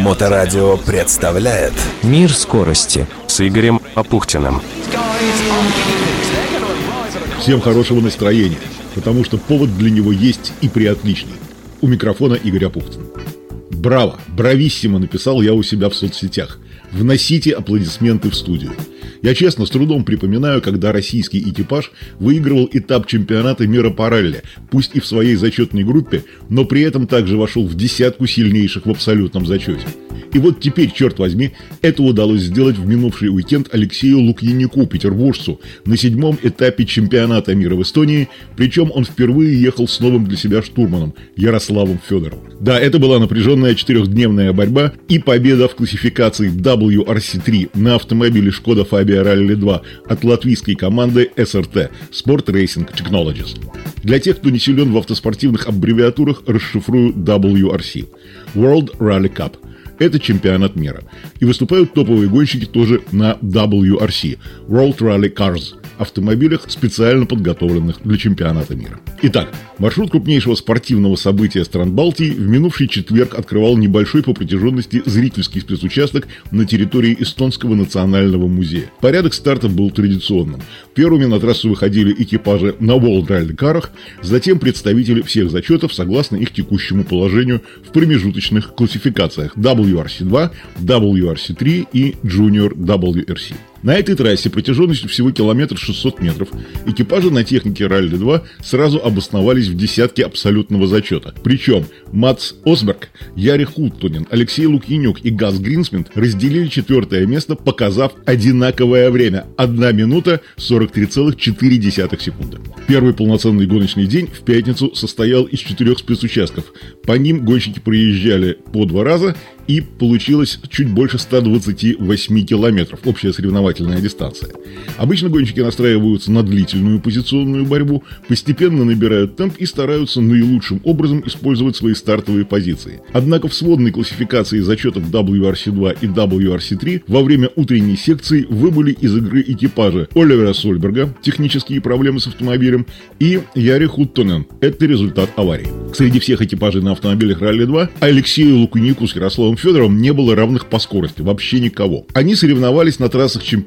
Моторадио представляет Мир скорости с Игорем Апухтиным. Всем хорошего настроения, потому что повод для него есть и приотличный. У микрофона Игорь Апухтин. Браво, брависсимо написал я у себя в соцсетях. Вносите аплодисменты в студию. Я честно с трудом припоминаю, когда российский экипаж выигрывал этап чемпионата мира по ралли, пусть и в своей зачетной группе, но при этом также вошел в десятку сильнейших в абсолютном зачете. И вот теперь, черт возьми, это удалось сделать в минувший уикенд Алексею Лукьянику, петербуржцу, на седьмом этапе чемпионата мира в Эстонии, причем он впервые ехал с новым для себя штурманом Ярославом Федоровым. Да, это была напряженная четырехдневная борьба и победа в классификации WRC3 на автомобиле Шкода Fabia Rally 2 от латвийской команды SRT Sport Racing Technologies. Для тех, кто не силен в автоспортивных аббревиатурах, расшифрую WRC – World Rally Cup – это чемпионат мира. И выступают топовые гонщики тоже на WRC – World Rally Cars – автомобилях, специально подготовленных для чемпионата мира. Итак, маршрут крупнейшего спортивного события стран Балтии в минувший четверг открывал небольшой по протяженности зрительский спецучасток на территории Эстонского национального музея. Порядок старта был традиционным. Первыми на трассу выходили экипажи на World Rally карах, затем представители всех зачетов согласно их текущему положению в промежуточных классификациях WRC2, WRC3 и Junior WRC. На этой трассе протяженностью всего километр 600 метров экипажи на технике Ралли-2 сразу обосновались в десятке абсолютного зачета. Причем Мац Осберг, Яри Хуттунин, Алексей Лукьянюк и Газ Гринсмент разделили четвертое место, показав одинаковое время – 1 минута 43,4 секунды. Первый полноценный гоночный день в пятницу состоял из четырех спецучастков. По ним гонщики проезжали по два раза и получилось чуть больше 128 километров, общая соревновательная дистанция. Обычно гонщики настраиваются на длительную позиционную борьбу, постепенно набирают темп и стараются наилучшим образом использовать свои стартовые позиции. Однако в сводной классификации зачетов WRC2 и WRC3 во время утренней секции выбыли из игры экипажа Оливера Сольберга, технические проблемы с автомобилем, и Яри Хуттонен, это результат аварии. Среди всех экипажей на автомобилях Ралли-2 Алексею Лукунику с Ярославом Федоровым не было равных по скорости, вообще никого. Они соревновались на трассах чемпионата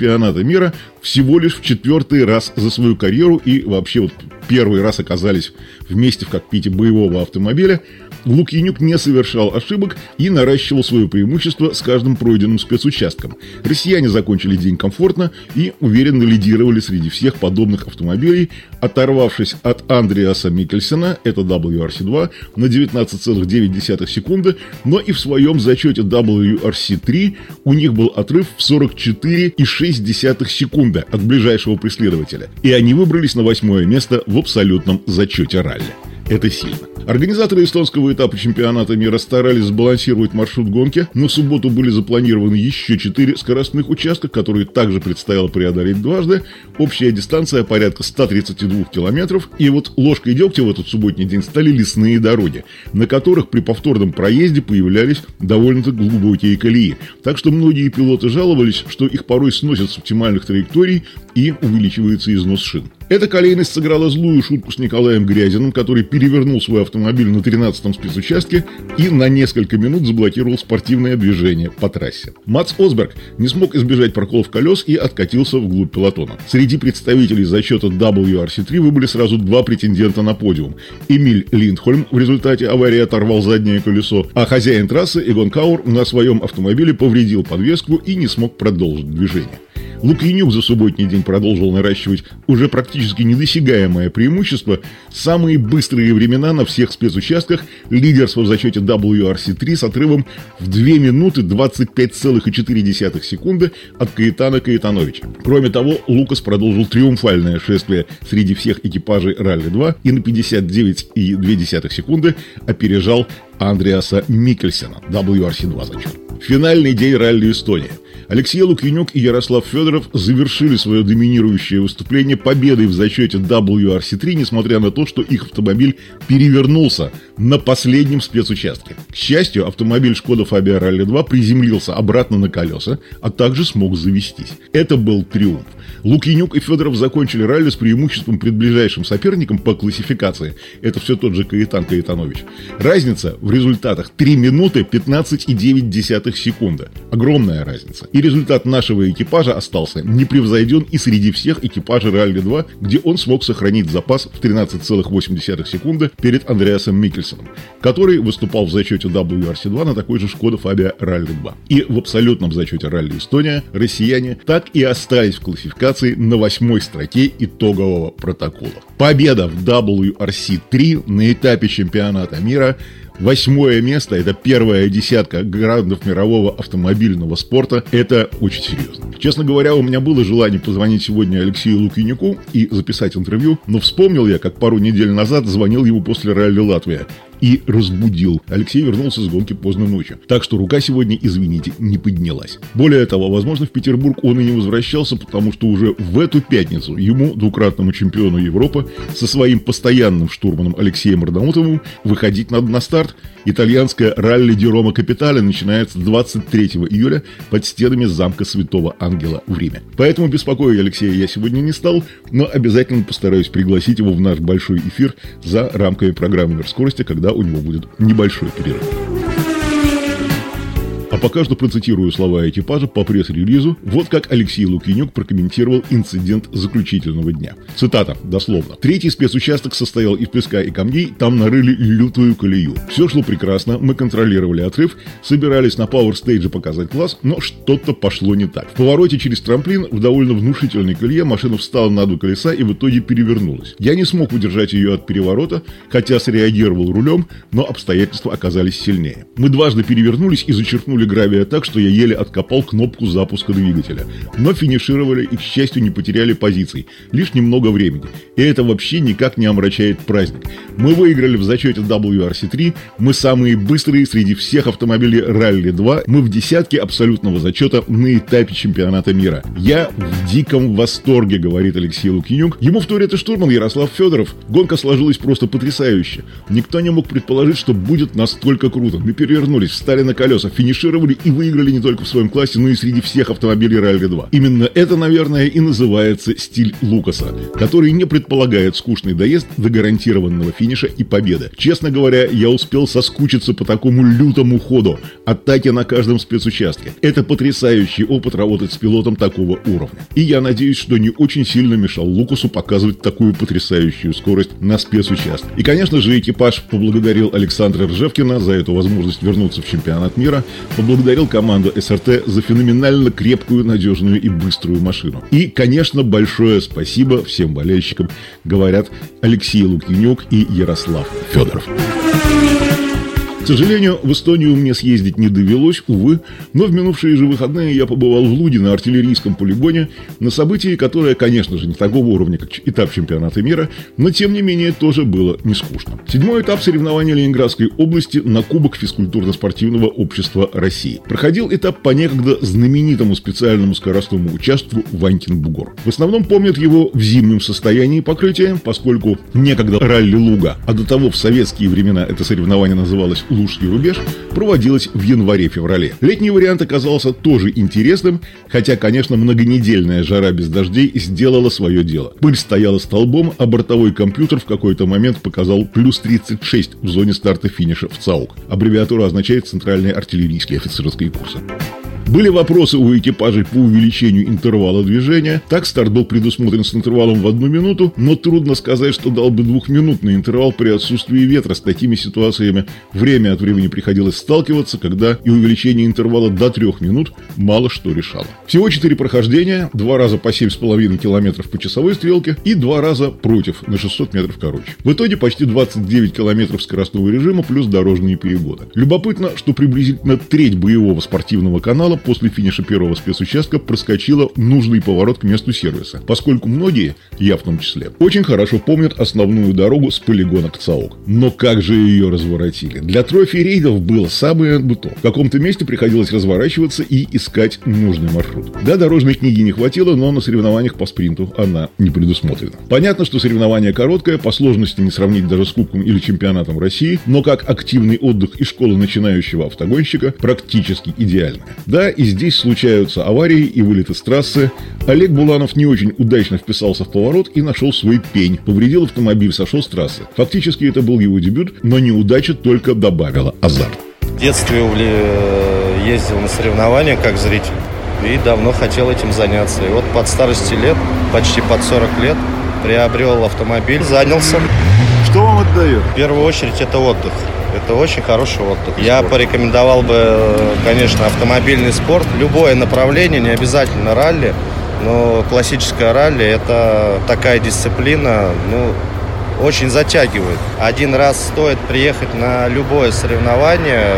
мира всего лишь в четвертый раз за свою карьеру и вообще вот первый раз оказались вместе в кокпите боевого автомобиля, Лукьянюк не совершал ошибок и наращивал свое преимущество с каждым пройденным спецучастком. Россияне закончили день комфортно и уверенно лидировали среди всех подобных автомобилей, оторвавшись от Андреаса Микельсона, это WRC2, на 19,9 секунды, но и в своем зачете WRC3 у них был отрыв в 44,6 секунды от ближайшего преследователя, и они выбрались на восьмое место в абсолютном зачете ралли. Это сильно. Организаторы эстонского этапа чемпионата мира старались сбалансировать маршрут гонки, в субботу были запланированы еще четыре скоростных участка, которые также предстояло преодолеть дважды. Общая дистанция порядка 132 километров. И вот ложкой дегтя в этот субботний день стали лесные дороги, на которых при повторном проезде появлялись довольно-то глубокие колеи. Так что многие пилоты жаловались, что их порой сносят с оптимальных траекторий и увеличивается износ шин. Эта колейность сыграла злую шутку с Николаем Грязиным, который перевернул свой автомобиль на 13-м спецучастке и на несколько минут заблокировал спортивное движение по трассе. Мац Осберг не смог избежать проколов колес и откатился вглубь пелотона. Среди представителей зачета WRC3 выбыли сразу два претендента на подиум. Эмиль Линдхольм в результате аварии оторвал заднее колесо, а хозяин трассы Игон Каур на своем автомобиле повредил подвеску и не смог продолжить движение. Лукьянюк за субботний день продолжил наращивать уже практически недосягаемое преимущество. Самые быстрые времена на всех спецучастках, лидерство в зачете WRC3 с отрывом в 2 минуты 25,4 секунды от Каэтана Каэтановича. Кроме того, Лукас продолжил триумфальное шествие среди всех экипажей Ралли-2 и на 59,2 секунды опережал Андреаса Микельсена, WRC2 зачет. Финальный день ралли Эстония. Алексей Лукьянюк и Ярослав Федоров завершили свое доминирующее выступление победой в зачете WRC3, несмотря на то, что их автомобиль перевернулся на последнем спецучастке. К счастью, автомобиль Шкода Фабия Ралли 2 приземлился обратно на колеса, а также смог завестись. Это был триумф. Лукьянюк и Федоров закончили ралли с преимуществом перед ближайшим соперником по классификации. Это все тот же Каэтан Каэтанович. Разница в результатах 3 минуты 15,9 секунды. Огромная разница. И результат нашего экипажа остался непревзойден и среди всех экипажей Ралли 2, где он смог сохранить запас в 13,8 секунды перед Андреасом Микельсоном, который выступал в зачете WRC2 на такой же Шкода Фабия Ралли 2. И в абсолютном зачете Ралли Эстония россияне так и остались в классификации на восьмой строке итогового протокола. Победа в WRC3 на этапе чемпионата мира Восьмое место – это первая десятка грандов мирового автомобильного спорта. Это очень серьезно. Честно говоря, у меня было желание позвонить сегодня Алексею Лукинюку и записать интервью, но вспомнил я, как пару недель назад звонил ему после ралли Латвия и разбудил. Алексей вернулся с гонки поздно ночью. Так что рука сегодня, извините, не поднялась. Более того, возможно, в Петербург он и не возвращался, потому что уже в эту пятницу ему, двукратному чемпиону Европы, со своим постоянным штурманом Алексеем Арнаутовым выходить надо на старт. Итальянская ралли Ди Рома Капитале начинается 23 июля под стенами замка Святого Ангела в Риме. Поэтому беспокоить Алексея я сегодня не стал, но обязательно постараюсь пригласить его в наш большой эфир за рамками программы «Мир скорости», когда у него будет небольшой перерыв. Пока что процитирую слова экипажа по пресс-релизу. Вот как Алексей Лукинюк прокомментировал инцидент заключительного дня. Цитата, дословно. Третий спецучасток состоял из песка и камней, там нарыли лютую колею. Все шло прекрасно, мы контролировали отрыв, собирались на Stage показать класс, но что-то пошло не так. В повороте через трамплин в довольно внушительной колее машина встала на два колеса и в итоге перевернулась. Я не смог удержать ее от переворота, хотя среагировал рулем, но обстоятельства оказались сильнее. Мы дважды перевернулись и зачерпнули гравия так, что я еле откопал кнопку запуска двигателя. Но финишировали и, к счастью, не потеряли позиций. Лишь немного времени. И это вообще никак не омрачает праздник. Мы выиграли в зачете WRC3, мы самые быстрые среди всех автомобилей Rally 2, мы в десятке абсолютного зачета на этапе чемпионата мира. Я в диком восторге, говорит Алексей Лукинюк. Ему вторит и штурман Ярослав Федоров. Гонка сложилась просто потрясающе. Никто не мог предположить, что будет настолько круто. Мы перевернулись, встали на колеса, финишировали финишировали и выиграли не только в своем классе, но и среди всех автомобилей Ралли 2. Именно это, наверное, и называется стиль Лукаса, который не предполагает скучный доезд до гарантированного финиша и победы. Честно говоря, я успел соскучиться по такому лютому ходу, атаке на каждом спецучастке. Это потрясающий опыт работать с пилотом такого уровня. И я надеюсь, что не очень сильно мешал Лукасу показывать такую потрясающую скорость на спецучастке. И, конечно же, экипаж поблагодарил Александра Ржевкина за эту возможность вернуться в чемпионат мира, поблагодарил команду СРТ за феноменально крепкую, надежную и быструю машину. И, конечно, большое спасибо всем болельщикам, говорят Алексей Лукьянюк и Ярослав Федоров. К сожалению, в Эстонию мне съездить не довелось, увы, но в минувшие же выходные я побывал в Луде на артиллерийском полигоне на событии, которое, конечно же, не такого уровня, как этап чемпионата мира, но тем не менее тоже было не скучно. Седьмой этап соревнований Ленинградской области на Кубок физкультурно-спортивного общества России. Проходил этап по некогда знаменитому специальному скоростному участку Ванькин Бугор. В основном помнят его в зимнем состоянии покрытия, поскольку некогда ралли Луга, а до того в советские времена это соревнование называлось Лужский рубеж проводилась в январе-феврале. Летний вариант оказался тоже интересным, хотя, конечно, многонедельная жара без дождей сделала свое дело. Пыль стояла столбом, а бортовой компьютер в какой-то момент показал плюс 36 в зоне старта-финиша в ЦАУК. Аббревиатура означает «Центральные артиллерийские офицерские курсы». Были вопросы у экипажей по увеличению интервала движения. Так старт был предусмотрен с интервалом в одну минуту, но трудно сказать, что дал бы двухминутный интервал при отсутствии ветра. С такими ситуациями время от времени приходилось сталкиваться, когда и увеличение интервала до трех минут мало что решало. Всего четыре прохождения, два раза по 7,5 километров по часовой стрелке и два раза против, на 600 метров короче. В итоге почти 29 километров скоростного режима плюс дорожные перегоды. Любопытно, что приблизительно треть боевого спортивного канала после финиша первого спецучастка проскочила нужный поворот к месту сервиса, поскольку многие, я в том числе, очень хорошо помнят основную дорогу с полигона к ЦАОК. Но как же ее разворотили? Для трофи-рейдов было самое буто. В каком-то месте приходилось разворачиваться и искать нужный маршрут. Да, дорожной книги не хватило, но на соревнованиях по спринту она не предусмотрена. Понятно, что соревнование короткое, по сложности не сравнить даже с Кубком или чемпионатом России, но как активный отдых и школа начинающего автогонщика практически идеально. Да, и здесь случаются аварии и вылеты с трассы. Олег Буланов не очень удачно вписался в поворот и нашел свой пень. Повредил автомобиль, сошел с трассы. Фактически это был его дебют, но неудача только добавила азарт. В детстве ездил на соревнования как зритель и давно хотел этим заняться. И вот под старости лет, почти под 40 лет, приобрел автомобиль, занялся. Что вам отдает? В первую очередь это отдых. Это очень хороший отдых. Я порекомендовал бы, конечно, автомобильный спорт. Любое направление, не обязательно ралли. Но классическое ралли – это такая дисциплина, ну, очень затягивает. Один раз стоит приехать на любое соревнование,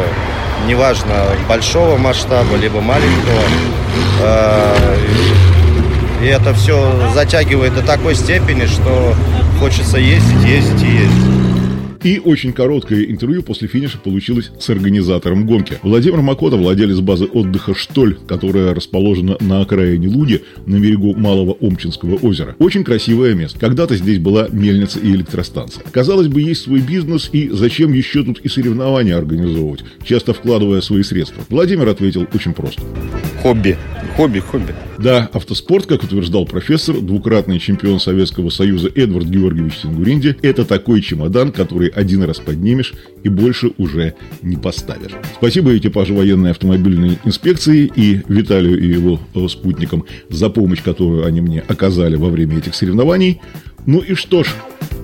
неважно, большого масштаба, либо маленького. Э, и это все затягивает до такой степени, что хочется ездить, ездить и ездить. И очень короткое интервью после финиша получилось с организатором гонки. Владимир Макота, владелец базы отдыха «Штоль», которая расположена на окраине Луги, на берегу Малого Омчинского озера. Очень красивое место. Когда-то здесь была мельница и электростанция. Казалось бы, есть свой бизнес, и зачем еще тут и соревнования организовывать, часто вкладывая свои средства? Владимир ответил очень просто. Хобби. Хобби, хобби. Да, автоспорт, как утверждал профессор, двукратный чемпион Советского Союза Эдвард Георгиевич Сингуринди, это такой чемодан, который один раз поднимешь и больше уже не поставишь. Спасибо экипажу военной автомобильной инспекции и Виталию и его спутникам за помощь, которую они мне оказали во время этих соревнований. Ну и что ж,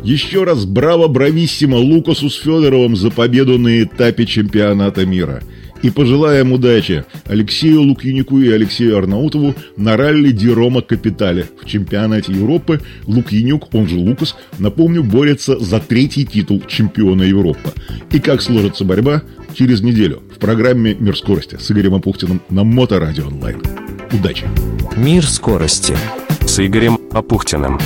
еще раз браво брависсимо Лукасу с Федоровым за победу на этапе чемпионата мира – и пожелаем удачи Алексею Лукьянику и Алексею Арнаутову на ралли Дирома Капитале. В чемпионате Европы Лукьянюк, он же Лукас, напомню, борется за третий титул чемпиона Европы. И как сложится борьба через неделю в программе «Мир скорости» с Игорем Апухтиным на Моторадио онлайн. Удачи! Мир скорости с Игорем Апухтиным.